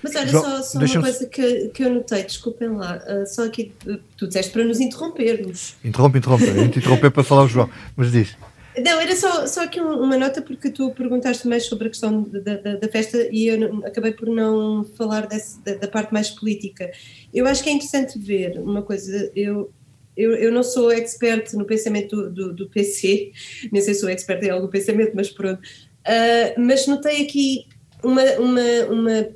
Mas olha, só, só uma coisa que, que eu notei, desculpem lá, uh, só aqui, tu disseste para nos interrompermos. Interrompe, interrompe, a gente interromper para falar o João, mas diz. Não, era só, só aqui uma nota porque tu perguntaste mais sobre a questão da, da, da festa e eu não, acabei por não falar desse, da, da, parte mais política. Eu acho que é interessante ver uma coisa, eu eu, eu não sou expert no pensamento do, do, do PC, nem sei se sou expert em algum pensamento, mas pronto. Uh, mas notei aqui uma, uma, uma,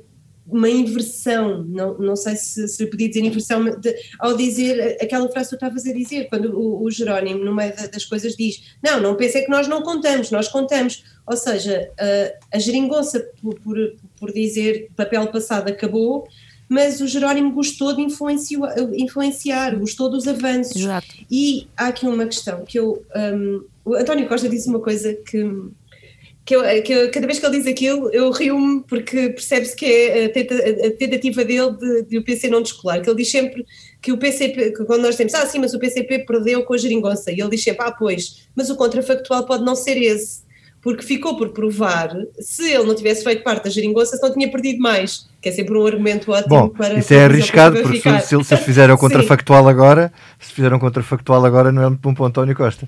uma inversão, não, não sei se, se podia dizer inversão, de, ao dizer aquela frase que tu estavas a dizer, quando o, o Jerónimo, meio das coisas, diz: Não, não pensei que nós não contamos, nós contamos. Ou seja, uh, a geringonça, por, por, por dizer papel passado acabou, mas o Jerónimo gostou de influenciar, influenciar gostou dos avanços. Exato. E há aqui uma questão que eu. Um, o António Costa disse uma coisa que. Que, eu, que eu, cada vez que ele diz aquilo, eu rio-me porque percebe-se que é a, tenta, a tentativa dele de, de, o PC não descolar. Que ele diz sempre que o PCP, que quando nós temos, ah, sim, mas o PCP perdeu com a geringonça. E ele diz sempre, ah, pois, mas o contrafactual pode não ser esse porque ficou por provar, se ele não tivesse feito parte da geringonça, se não tinha perdido mais, que é sempre um argumento ótimo Bom, para... isso é arriscado, porque se, se, eles fizeram contrafactual agora, se fizeram contrafactual agora, não é muito bom para o António Costa.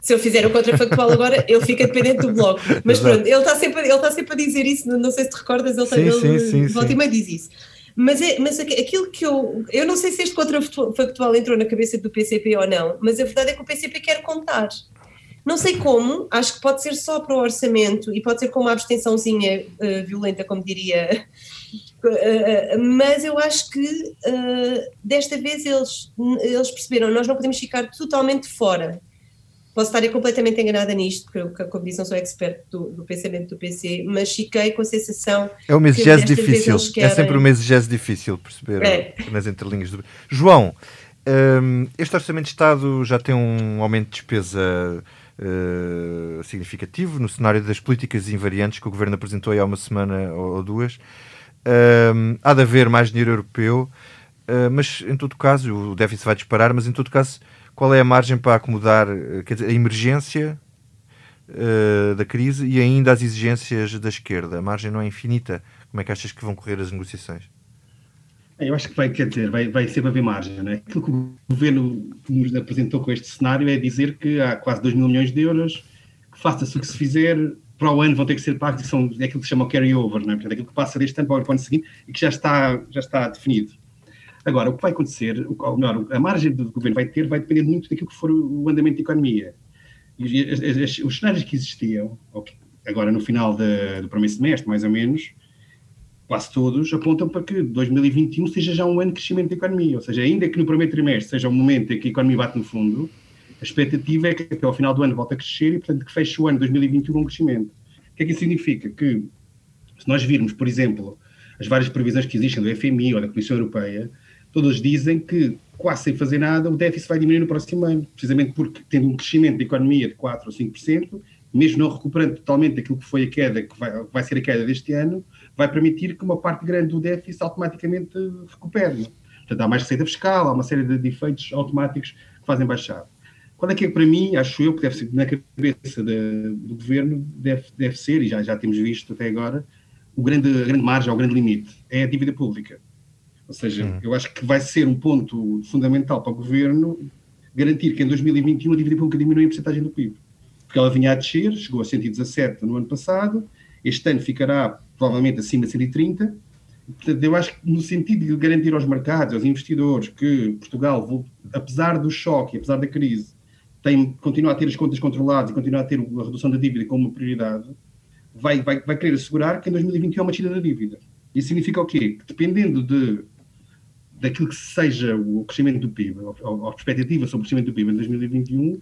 Se ele fizer o contrafactual agora, ele fica dependente do bloco. Mas Exato. pronto, ele está sempre, ele está sempre a dizer isso, não sei se te recordas, ele, sim, ele sim, sim, volta e diz isso. Mas, é, mas aquilo que eu. Eu não sei se este contrafactual entrou na cabeça do PCP ou não, mas a verdade é que o PCP quer contar. Não sei como, acho que pode ser só para o orçamento e pode ser com uma abstençãozinha uh, violenta, como diria. Uh, mas eu acho que uh, desta vez eles, eles perceberam, nós não podemos ficar totalmente fora. Posso estar completamente enganada nisto, porque eu, como disse, não sou expert do, do, pensamento do PC, mas fiquei com a sensação. É uma exegese difícil, querem... é sempre uma exegese difícil perceber é. nas entrelinhas do. João, um, este Orçamento de Estado já tem um aumento de despesa uh, significativo no cenário das políticas invariantes que o Governo apresentou há uma semana ou, duas. Uh, há de haver mais dinheiro europeu, uh, mas em todo caso, o déficit vai disparar, mas em todo caso, qual é a margem para acomodar dizer, a emergência da crise e ainda as exigências da esquerda? A margem não é infinita. Como é que achas que vão correr as negociações? Eu acho que vai, quer dizer, vai, vai sempre haver margem, não é? Aquilo que o governo nos apresentou com este cenário é dizer que há quase 2 mil milhões de euros, que faça-se o que se fizer, para o ano vão ter que ser pagos, são, é aquilo que se chama o carry-over, é? Portanto, aquilo que passa deste ano para o ano seguinte e que já está, já está definido. Agora, o que vai acontecer, ou melhor, a margem do governo vai ter, vai depender muito daquilo que for o andamento da economia. E os cenários que existiam, agora no final de, do primeiro semestre, mais ou menos, quase todos apontam para que 2021 seja já um ano de crescimento da economia. Ou seja, ainda que no primeiro trimestre seja o momento em que a economia bate no fundo, a expectativa é que até ao final do ano volte a crescer e, portanto, que feche o ano 2021 com um crescimento. O que é que isso significa? Que, se nós virmos, por exemplo, as várias previsões que existem do FMI ou da Comissão Europeia, todas dizem que, quase sem fazer nada, o déficit vai diminuir no próximo ano, precisamente porque, tendo um crescimento da economia de 4 ou 5%, mesmo não recuperando totalmente aquilo que foi a queda, que vai, vai ser a queda deste ano, vai permitir que uma parte grande do déficit automaticamente recupere. Portanto, há mais receita fiscal, há uma série de efeitos automáticos que fazem baixar. Qual é que é, para mim, acho eu, que deve ser na cabeça de, do governo, deve, deve ser, e já, já temos visto até agora, o grande, a grande margem, o grande limite, é a dívida pública. Ou seja, hum. eu acho que vai ser um ponto fundamental para o governo garantir que em 2021 a dívida pública diminui a porcentagem do PIB. Porque ela vinha a descer, chegou a 117 no ano passado, este ano ficará provavelmente acima de 130. Portanto, eu acho que no sentido de garantir aos mercados, aos investidores, que Portugal, apesar do choque, apesar da crise, tem, continua a ter as contas controladas e continua a ter a redução da dívida como uma prioridade, vai, vai, vai querer assegurar que em 2021 há uma descida da dívida. Isso significa o quê? Que dependendo de, daquilo que seja o crescimento do PIB, a, a perspectiva sobre o crescimento do PIB em 2021,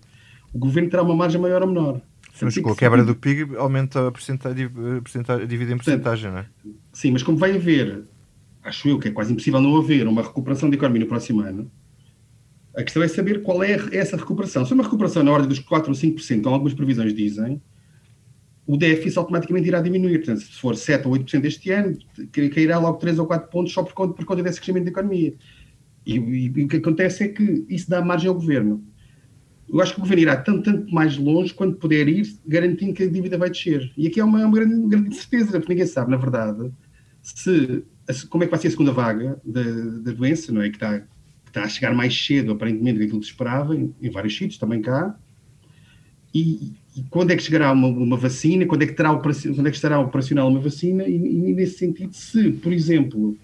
o governo terá uma margem maior ou menor. Mas com a quebra do PIB aumenta a, porcentagem, a dívida em porcentagem, não é? Sim, mas como vai haver, acho eu que é quase impossível não haver uma recuperação da economia no próximo ano, a questão é saber qual é essa recuperação. Se é uma recuperação na ordem dos 4 ou 5%, como algumas previsões dizem, o déficit automaticamente irá diminuir. Portanto, se for 7 ou 8% este ano, cairá logo 3 ou 4 pontos só por conta, por conta desse crescimento da economia. E, e, e, o que acontece é que isso dá margem ao governo eu acho que o governo irá tanto, tanto mais longe quando puder ir, garantindo que a dívida vai descer. E aqui é uma, uma grande, grande certeza, porque ninguém sabe, na verdade, se, como é que vai ser a segunda vaga da, da doença, não é? Que está, que está a chegar mais cedo, aparentemente, do que se esperava, em, em, vários sítios, também cá. E, e, quando é que chegará uma, uma vacina? Quando é, que terá, quando é que estará operacional uma vacina? E, e nesse sentido, se, por exemplo,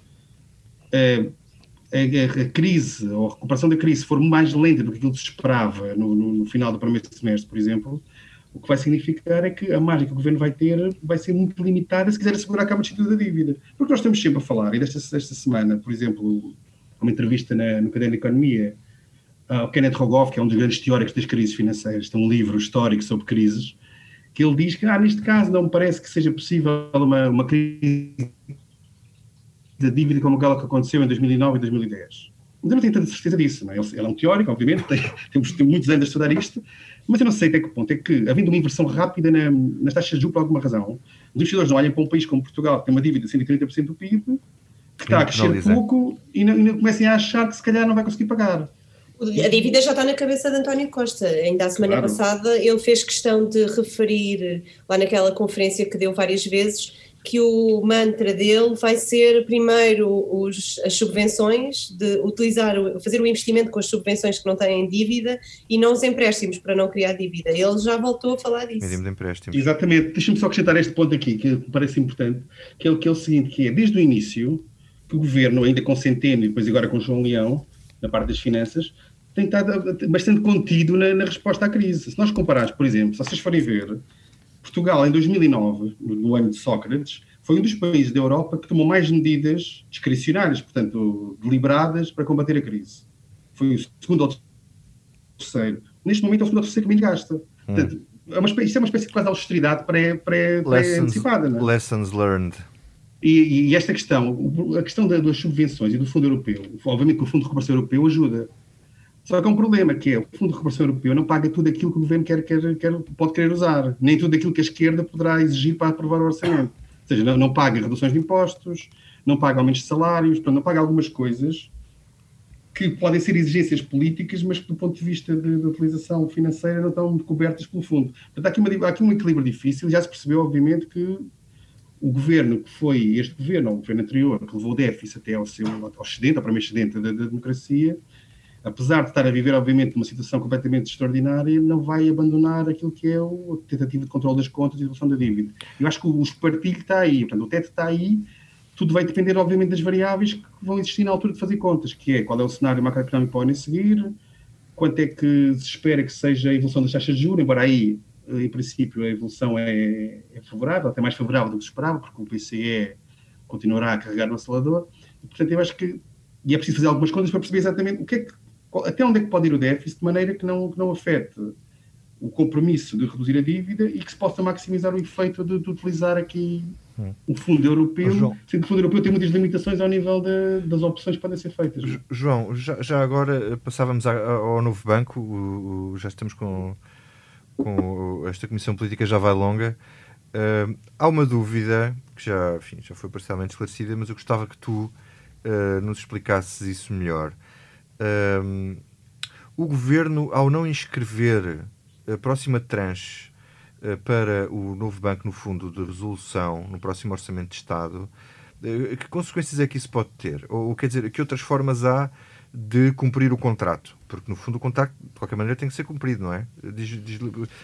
uh, a, a, crise ou a recuperação da crise for mais lenta do que aquilo que se esperava no, no, no, final do primeiro semestre, por exemplo, o que vai significar é que a margem que o governo vai ter vai ser muito limitada se quiser assegurar a cabo de da dívida. Porque nós estamos sempre a falar, e desta, desta semana, por exemplo, uma entrevista na, no Caderno de Economia, uh, o Kenneth Rogoff, que é um dos grandes teóricos das crises financeiras, tem um livro histórico sobre crises, que ele diz que, ah, neste caso, não me parece que seja possível uma, uma crise da dívida como aquela que aconteceu em 2009 e 2010. Mas eu não tenho tanta certeza disso. Não é? Ele, é um teórico, obviamente, tem, temos, tem muitos anos a estudar isto, mas eu não sei até que ponto é que, havendo uma inversão rápida na, nas taxas de juros por alguma razão, os investidores não olham para um país como Portugal, que tem uma dívida de 130% do PIB, que está a crescer pouco e não, e não comecem a achar que se calhar não vai conseguir pagar. A dívida já está na cabeça de António Costa. Ainda a semana claro. passada ele fez questão de referir, lá naquela conferência que deu várias vezes, que o mantra dele vai ser primeiro os, as subvenções, de utilizar, fazer o investimento com as subvenções que não têm dívida e não os empréstimos para não criar dívida. Ele já voltou a falar disso. Medium de empréstimos. Exatamente. Deixa-me só acrescentar este ponto aqui, que me parece importante, que é, que é o seguinte, que é, desde o início, que o governo, ainda com Centeno e depois agora com João Leão, na parte das finanças, tem estado bastante contido na, na resposta à crise. Se nós compararmos, por exemplo, se vocês forem ver, Portugal, em 2009, no ano de Sócrates, foi um dos países da Europa que tomou mais medidas discricionárias, portanto, deliberadas para combater a crise. Foi o segundo ou terceiro. Neste momento é o segundo ou terceiro que menos gasta. Hum. Portanto, é uma espécie, isto é uma espécie de quase austeridade pré-antecipada. Pré, pré lessons learned. E, e, esta questão, a questão das subvenções e do Fundo Europeu, obviamente que o Fundo de Recuperação Europeu ajuda, só que há um problema, que é o Fundo de Recuperação Europeu não paga tudo aquilo que o governo quer, quer, quer, pode querer usar, nem tudo aquilo que a esquerda poderá exigir para aprovar o orçamento. Ou seja, não, não paga reduções de impostos, não paga aumentos de salários, portanto, não paga algumas coisas que podem ser exigências políticas, mas que do ponto de vista de utilização financeira não estão cobertas pelo fundo. Portanto, há aqui, uma, há aqui um equilíbrio difícil. Já se percebeu, obviamente, que o governo que foi este governo, ou o governo anterior, que levou o déficit até ao seu ao excedente, ao primeiro excedente da, da democracia, apesar de estar a viver, obviamente, uma situação completamente extraordinária, não vai abandonar aquilo que é a tentativa de controle das contas e redução da dívida. Eu acho que o espartilho está aí, portanto, o teto está aí, tudo vai depender, obviamente, das variáveis que vão existir na altura de fazer contas, que é qual é o cenário macroeconómico que podem seguir, quanto é que se espera que seja a evolução das taxas de juros, embora aí, em princípio, a evolução é, é favorável, até mais favorável do que se esperava, porque o PCE continuará a carregar no acelerador. Portanto, eu acho que e é preciso fazer algumas contas para perceber exatamente o que é que até onde é que pode ir o déficit de maneira que não, que não afete o compromisso de reduzir a dívida e que se possa maximizar o efeito de, de utilizar aqui hum. o fundo europeu, João, sendo que o fundo europeu tem muitas limitações ao nível de, das opções que podem ser feitas. João, já, já agora eh, passávamos ao novo banco, o, o, já estamos com, com esta comissão política já vai longa. Uh, há uma dúvida que já, enfim, já foi parcialmente esclarecida, mas eu gostava que tu uh, nos explicasses isso melhor. O governo, ao não inscrever a próxima tranche uh, para o novo banco no fundo de resolução no próximo Orçamento de Estado, uh, que consequências é que isso pode ter? Ou, ou quer dizer, que outras formas há de cumprir o contrato? Porque, no fundo, o contrato, de qualquer maneira, tem que ser cumprido, não é? Diz, diz,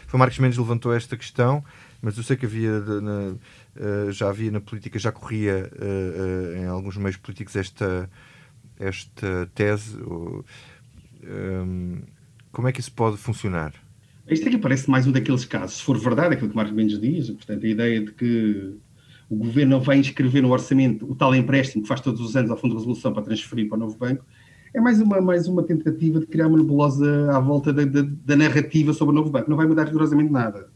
foi Marcos Mendes levantou esta questão, mas eu sei que havia na, uh, já havia na política, já corria em alguns meios políticos esta esta tese? Ou, um, como é que isso pode funcionar? Isto aqui parece mais um daqueles casos, se for verdade aquilo que Marcos Mendes diz, portanto, a ideia de que o governo não vai inscrever no orçamento o tal empréstimo que faz todos os anos ao Fundo de Resolução para transferir para o novo banco, é mais uma, mais uma tentativa de criar uma nebulosa à volta da, da, da narrativa sobre o novo banco. Não vai mudar rigorosamente nada.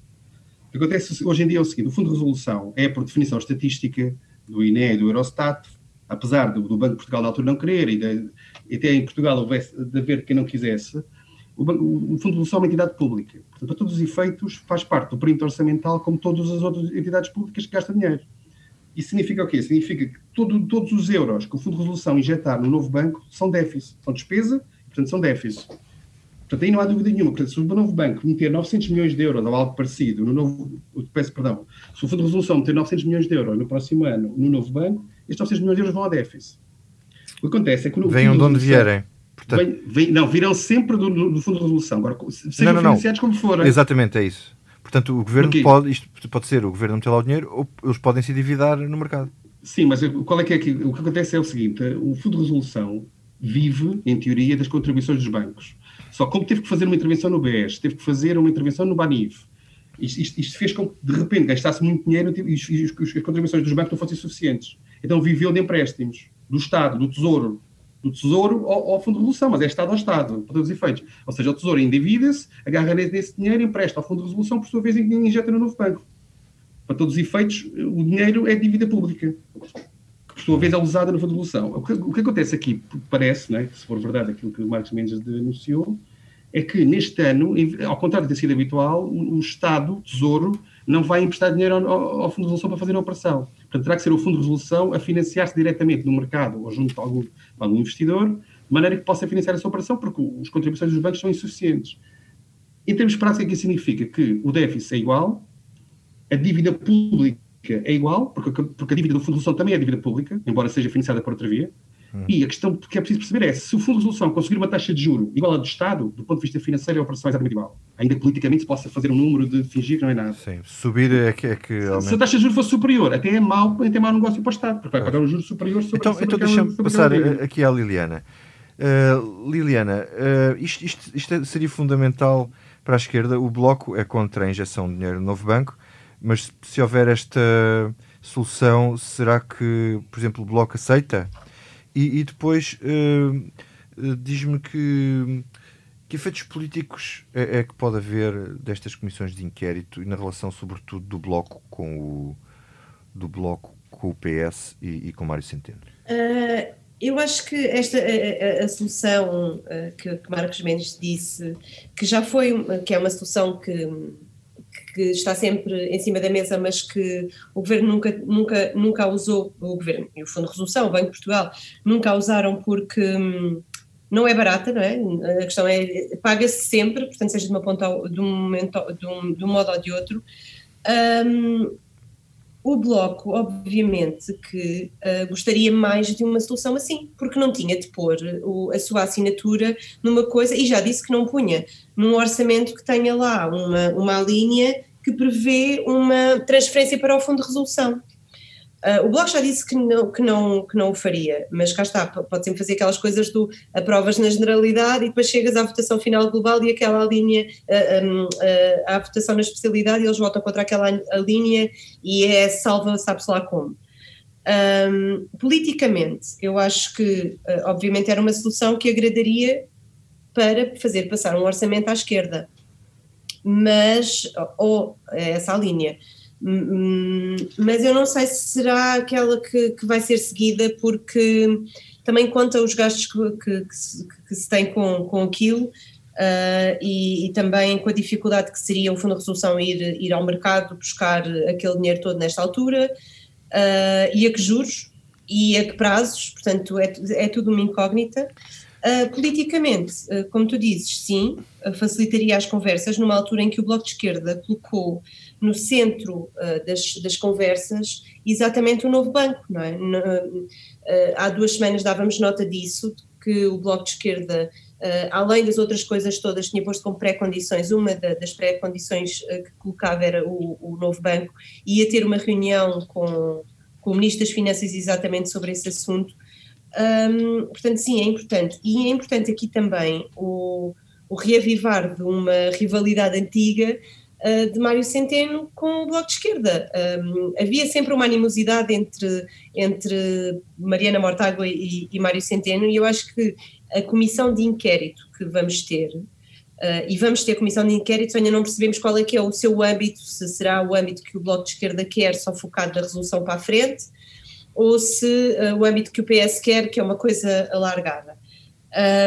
O que acontece hoje em dia é o seguinte: o Fundo de Resolução é, por definição estatística do INE e do Eurostat, apesar do, do, Banco de Portugal na altura não querer e, de, até em Portugal houvesse de haver quem não quisesse, o, Banco, o Fundo de Resolução é uma entidade pública. Portanto, para todos os efeitos, faz parte do perímetro orçamental como todas as outras entidades públicas que gastam dinheiro. Isso significa o quê? Significa que todo, todos os euros que o Fundo de Resolução injetar no novo banco são déficit, são despesa, portanto são déficit. Portanto, aí não há dúvida nenhuma. Portanto, se o novo banco meter 900 milhões de euros ou algo parecido no novo, peço perdão, se o Fundo de Resolução meter 900 milhões de euros no próximo ano no novo banco, estes 900 milhões de euros vão ao déficit. O que acontece é que... No, Venham de onde vierem. Portanto... Vem, vem, não, virão sempre do, do, Fundo de Resolução. Agora, sejam não, não, financiados não. como forem. Exatamente, é isso. Portanto, o Governo pode, isto pode ser o Governo meter lá o dinheiro ou eles podem se endividar no mercado. Sim, mas qual é que é aqui? O que acontece é o seguinte, o Fundo de Resolução vive, em teoria, das contribuições dos bancos. Só como teve que fazer uma intervenção no BES, teve que fazer uma intervenção no BANIV, isto, isto, isto, fez com que, de repente, gastasse muito dinheiro e, e, as contribuições dos bancos não fossem suficientes. Então viveu de empréstimos do Estado, do Tesouro, do Tesouro ao, ao Fundo de Resolução, mas é Estado ao Estado, para todos os efeitos. Ou seja, o Tesouro endivida-se, agarra nesse dinheiro e empresta ao Fundo de Resolução, por sua vez, injeta no novo banco. Para todos os efeitos, o dinheiro é dívida pública, que por sua vez é usada no Fundo de Resolução. O que, o que acontece aqui, parece, né, se for verdade aquilo que o Marcos Mendes denunciou, é que neste ano, ao contrário de ter sido habitual, o, Estado, o Tesouro, não vai emprestar dinheiro ao, ao, Fundo de Resolução para fazer a operação. Portanto, terá que ser o Fundo de Resolução a financiar-se diretamente no mercado ou junto a algum, a algum investidor, de maneira que possa financiar essa operação, porque as contribuições dos bancos são insuficientes. Em termos práticos, aqui significa que o déficit é igual, a dívida pública é igual, porque, porque a dívida do Fundo de Resolução também é dívida pública, embora seja financiada por outra via, Hum. E a questão que é preciso perceber é se o Fundo de Resolução conseguir uma taxa de juro igual à do Estado, do ponto de vista financeiro, a operação é exatamente igual. Ainda politicamente se possa fazer um número de fingir que não é nada. Sim, subir é que. É que aumenta. Se a taxa de juro for superior, até é mau, até é mau negócio para o Estado, porque vai pagar um juro superior sobre Então, sobre então deixa-me passar aqui à Liliana. Uh, Liliana, uh, isto, isto, isto, seria fundamental para a esquerda. O Bloco é contra a injeção de dinheiro no novo banco, mas se houver esta solução, será que, por exemplo, o Bloco aceita? E, e depois uh, diz-me que, que efeitos políticos é, é, que pode haver destas comissões de inquérito e na relação, sobretudo, do Bloco com o, do bloco com o PS e, e com Mário Centeno? Uh, eu acho que esta a, a, a solução uh, que, que Marcos Mendes disse, que já foi, que é uma solução que que está sempre em cima da mesa, mas que o governo nunca, nunca, nunca usou, o governo e o Fundo de Resolução, o Banco de Portugal, nunca usaram porque hum, não é barata, não é? A questão é, paga-se sempre, portanto, seja de uma ponta, de um, momento, de um, de um modo ou de outro. Um, o Bloco, obviamente, que uh, gostaria mais de uma solução assim, porque não tinha de pôr o, a sua assinatura numa coisa, e já disse que não punha, num orçamento que tenha lá uma, uma linha que prevê uma transferência para o Fundo de Resolução. Uh, o Bloco já disse que não, que, não, que não o faria, mas cá está, pode sempre fazer aquelas coisas do aprovas na generalidade e depois chegas à votação final global e aquela linha, uh, um, uh, à votação na especialidade e eles votam contra aquela linha e é salva, sabe-se lá como. Um, politicamente, eu acho que, obviamente, era uma solução que agradaria para fazer passar um orçamento à esquerda, mas, ou essa linha mas eu não sei se será aquela que, que vai ser seguida, porque também conta os gastos que, que, que, se, se, tem com, com aquilo uh, e, e, também com a dificuldade que seria o Fundo de Resolução ir, ir ao mercado buscar aquele dinheiro todo nesta altura uh, e a que juros e a que prazos, portanto é, é tudo uma incógnita. Uh, politicamente, como tu dizes, sim, facilitaria as conversas numa altura em que o Bloco de Esquerda colocou no centro das, das, conversas exatamente o novo banco, não é? No, há duas semanas dávamos nota disso, que o Bloco de Esquerda, além das outras coisas todas, tinha posto como pré-condições, uma da, das pré-condições que colocava era o, o novo banco, ia ter uma reunião com, com o Ministro das Finanças exatamente sobre esse assunto, um, portanto, sim, é importante. E é importante aqui também o, o reavivar de uma rivalidade antiga uh, de Mário Centeno com o Bloco de Esquerda. Um, havia sempre uma animosidade entre, entre Mariana Mortágua e, e Mário Centeno, e eu acho que a comissão de inquérito que vamos ter, Uh, e vamos ter a comissão de inquérito, ainda não percebemos qual é que é o seu âmbito, se será o âmbito que o Bloco de Esquerda quer, só focado na resolução para a frente, ou se uh, o âmbito que o PS quer, que é uma coisa alargada.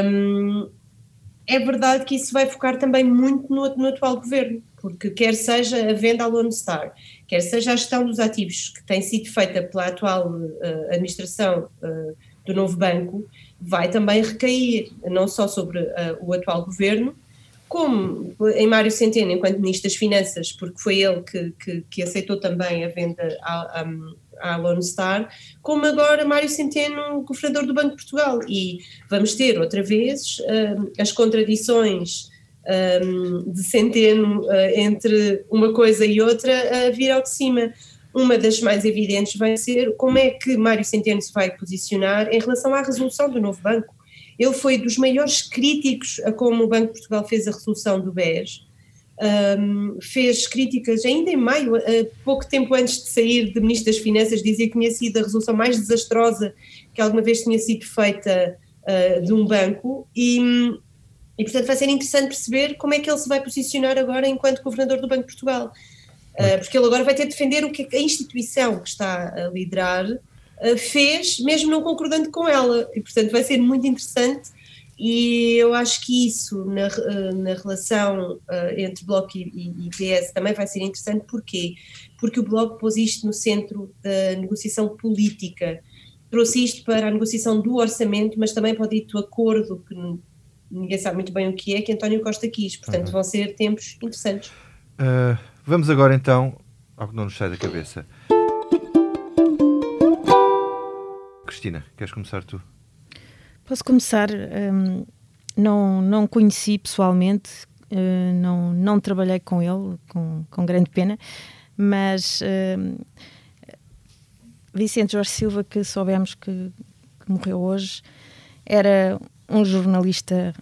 Um, é verdade que isso vai focar também muito no, no, atual governo, porque quer seja a venda à Lone Star, quer seja a gestão dos ativos que tem sido feita pela atual uh, administração uh, do novo banco, vai também recair não só sobre o atual governo, como em Mário Centeno, enquanto Ministro das Finanças, porque foi ele que, que, que aceitou também a venda à, à, à, Lone Star, como agora Mário Centeno, governador do Banco de Portugal. E vamos ter outra vez uh, as contradições um, de Centeno uh, entre uma coisa e outra a vir ao de cima. Uma das mais evidentes vai ser como é que Mário Centeno se vai posicionar em relação à resolução do novo banco Ele foi dos maiores críticos a como o Banco de Portugal fez a resolução do BES. Um, fez críticas ainda em maio, pouco tempo antes de sair de Ministro das Finanças, dizia que tinha sido a resolução mais desastrosa que alguma vez tinha sido feita uh, de um banco e, e, portanto, vai ser interessante perceber como é que ele se vai posicionar agora enquanto Governador do Banco de Portugal. Uh, porque ele agora vai ter de defender o que a instituição que está a liderar fez, mesmo não concordando com ela. E, portanto, vai ser muito interessante e eu acho que isso na, eh, na relação uh, entre Bloco e, e, PS também vai ser interessante, porquê? Porque o Bloco pôs isto no centro da negociação política, trouxe isto para a negociação do orçamento, mas também para o dito acordo, que ninguém sabe muito bem o que é, que António Costa quis, portanto uhum. vão ser tempos interessantes. Uh, vamos agora então ao que não nos sai da cabeça. Cristina, queres começar tu? Posso começar? Um, não, não conheci pessoalmente, uh, não, não trabalhei com ele, com, com grande pena, mas uh, Vicente Jorge Silva, que soubemos que, que morreu hoje, era um jornalista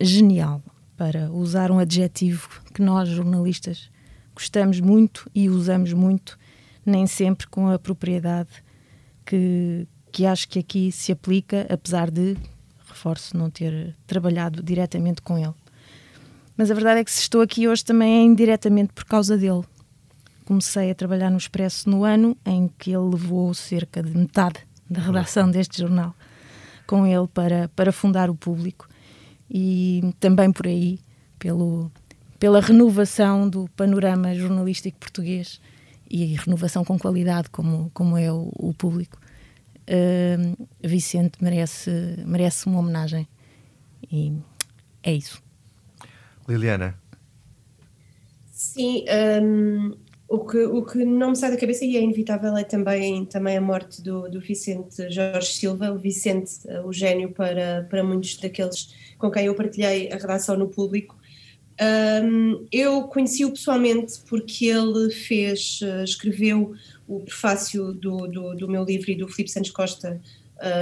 genial, para usar um adjetivo que nós, jornalistas, gostamos muito e usamos muito, nem sempre com a propriedade que, que acho que aqui se aplica, apesar de, reforço, não ter trabalhado diretamente com ele. Mas a verdade é que se estou aqui hoje também é indiretamente por causa dele. Comecei a trabalhar no Expresso no ano em que ele levou cerca de metade da redação deste jornal com ele para, para fundar o público e também por aí pelo, pela renovação do panorama jornalístico português e renovação com qualidade como, como é o, o público uh, Vicente merece, merece uma homenagem. E é isso. Liliana. Sim, um, o, que, o que não me sai da cabeça e é inevitável é também, também a morte do, do Vicente Jorge Silva, o Vicente, o gênio para, para muitos daqueles com quem eu partilhei a redação no público. Um, eu conheci-o pessoalmente porque ele fez, uh, escreveu o prefácio do, do, do, meu livro e do Filipe Santos Costa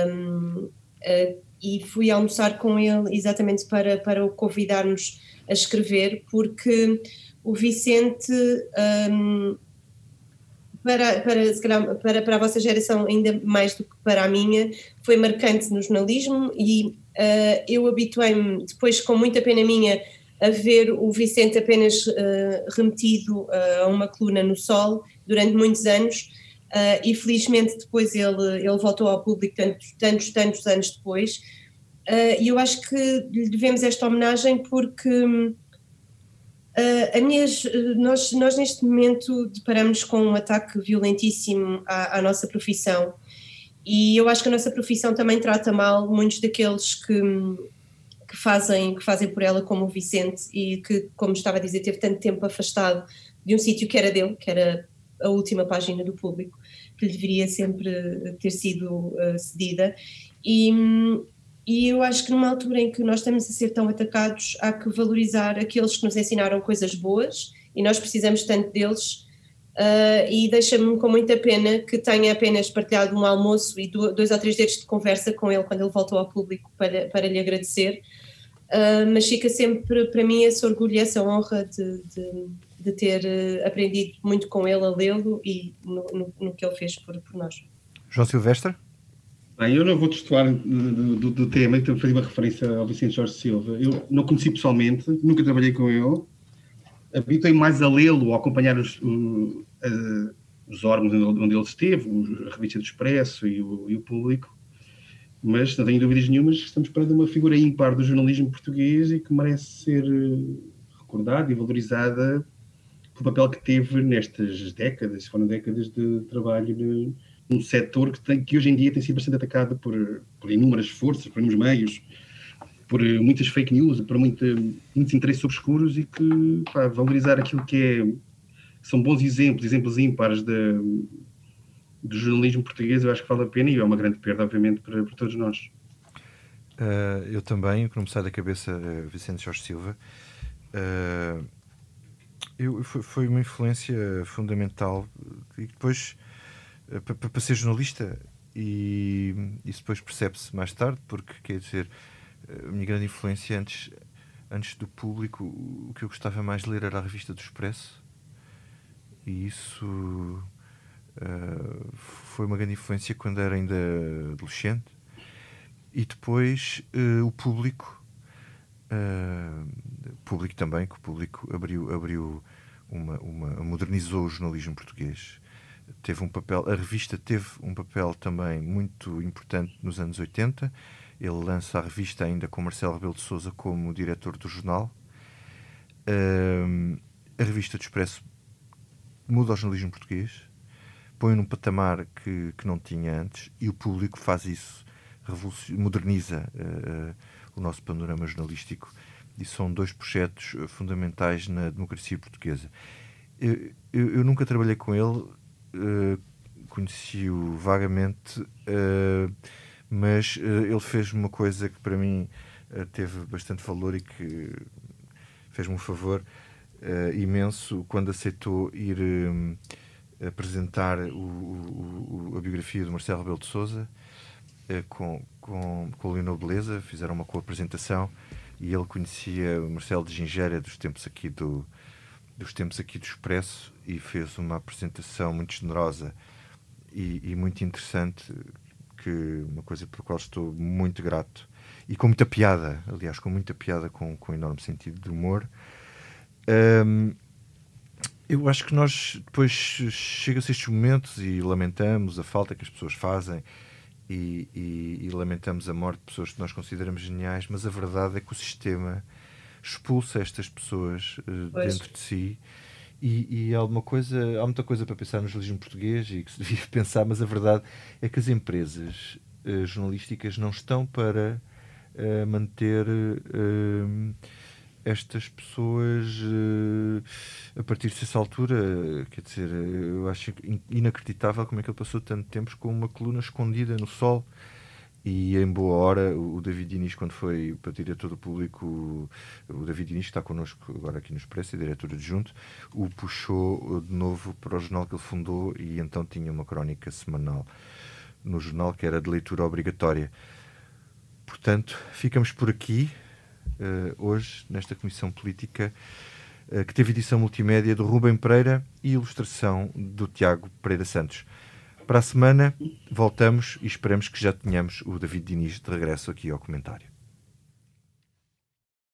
um, uh, e fui almoçar com ele exatamente para, para o convidarmos a escrever, porque o Vicente, um, para, para, calhar, para, para a vossa geração, ainda mais do que para a minha, foi marcante no jornalismo e uh, eu habituei-me, depois com muita pena minha, a ver o Vicente apenas uh, remetido uh, a uma coluna no Sol durante muitos anos uh, e felizmente depois ele, ele voltou ao público tantos, tantos, tantos anos depois. E eu acho que lhe devemos esta homenagem porque minhas, nós, nós neste momento deparamos com um ataque violentíssimo à, à nossa profissão e eu acho que a nossa profissão também trata mal muitos daqueles que que fazem, que fazem por ela, como o Vicente, e que, como estava a dizer, teve tanto tempo afastado de um sítio que era dele, que era a última página do público, que lhe deveria sempre ter sido uh, cedida. E, e eu acho que numa altura em que nós estamos a ser tão atacados, há que valorizar aqueles que nos ensinaram coisas boas, e nós precisamos tanto deles. Uh, e deixa-me com muita pena que tenha apenas partilhado um almoço e dois ou três dedos de conversa com ele quando ele voltou ao público para, para lhe agradecer, uh, mas fica sempre para mim esse orgulho essa honra de, de, de ter uh, aprendido muito com ele a lê-lo e no, no, no, que ele fez por, por nós. João Silvestre? Bem, eu não vou testuar do, do, do tema, então fazer uma referência ao Vicente Jorge Silva. Eu não conheci pessoalmente, nunca trabalhei com ele, habituei mais a lê-lo, a acompanhar os, os órgãos onde ele esteve, a revista do Expresso e o, e o público, mas não tenho dúvidas nenhumas que estamos perante uma figura ímpar do jornalismo português e que merece ser eh, recordada e valorizada pelo papel que teve nestas décadas, foram décadas de trabalho num setor que, tem, que hoje em dia tem sido bastante atacado por, por inúmeras forças, por inúmeros meios, por eh, muitas fake news, por muita, muitos interesses obscuros e que pá, valorizar aquilo que é são bons exemplos, exemplos ímpares de, do jornalismo português, eu acho que vale a pena e é uma grande perda, obviamente, para, para todos nós. Uh, eu também, que me sai da cabeça, uh, Vicente Jorge Silva, uh, eu, foi, foi, uma influência fundamental e depois, para ser jornalista, e isso depois percebe-se mais tarde, porque quer dizer, a minha grande influência antes, antes do público, o que eu gostava mais de ler era a revista do Expresso. E isso uh, foi uma grande influência quando era ainda adolescente. E depois uh, o público, uh, público também, que o público abriu, abriu uma, uma, modernizou o jornalismo português. Teve um papel, a revista teve um papel também muito importante nos anos 80. Ele lança a revista ainda com Marcelo Rebelo de Souza como diretor do jornal. Uh, a revista do Expresso muda o jornalismo português, põe num patamar que, que não tinha antes e o público faz isso, moderniza uh, o nosso panorama jornalístico e são dois projetos eh, fundamentais na democracia portuguesa. Eu, eu, eu nunca trabalhei com ele, uh, conheci-o vagamente, uh, mas uh, ele fez uma coisa que para mim teve bastante valor e que fez-me um favor imenso quando aceitou ir um, apresentar o, o, a biografia do Marcelo Rebelo de Souza com, com, com a Beleza, fizeram uma co-apresentação e ele conhecia o Marcelo de Gingéria dos tempos aqui do dos tempos aqui do Expresso e fez uma apresentação muito generosa e, e muito interessante que uma coisa pela qual estou muito grato. E com muita piada aliás com muita piada com, com enorme sentido de humor. Um, eu acho que nós depois chega-se estes momentos e lamentamos a falta que as pessoas fazem e, e, e, lamentamos a morte de pessoas que nós consideramos geniais, mas a verdade é que o sistema expulsa estas pessoas uh, dentro de si. E, e há alguma coisa, há muita coisa para pensar no jornalismo português e que se devia pensar, mas a verdade é que as empresas uh, jornalísticas não estão para uh, manter estas pessoas a partir dessa altura, quer dizer, eu acho inacreditável como é que ele passou tanto tempo com uma coluna escondida no sol. E em boa hora, o David Diniz, quando foi para diretor do público, o David Diniz, que está connosco agora aqui no Expresso, é diretor adjunto, o puxou de novo para o jornal que ele fundou e então tinha uma crónica semanal no jornal que era de leitura obrigatória. Portanto, ficamos por aqui uh, hoje nesta Comissão Política, uh, que teve edição multimédia do Rubem Pereira e ilustração do Tiago Pereira Santos. Para a semana voltamos e esperamos que já tenhamos o David Diniz de regresso aqui ao comentário.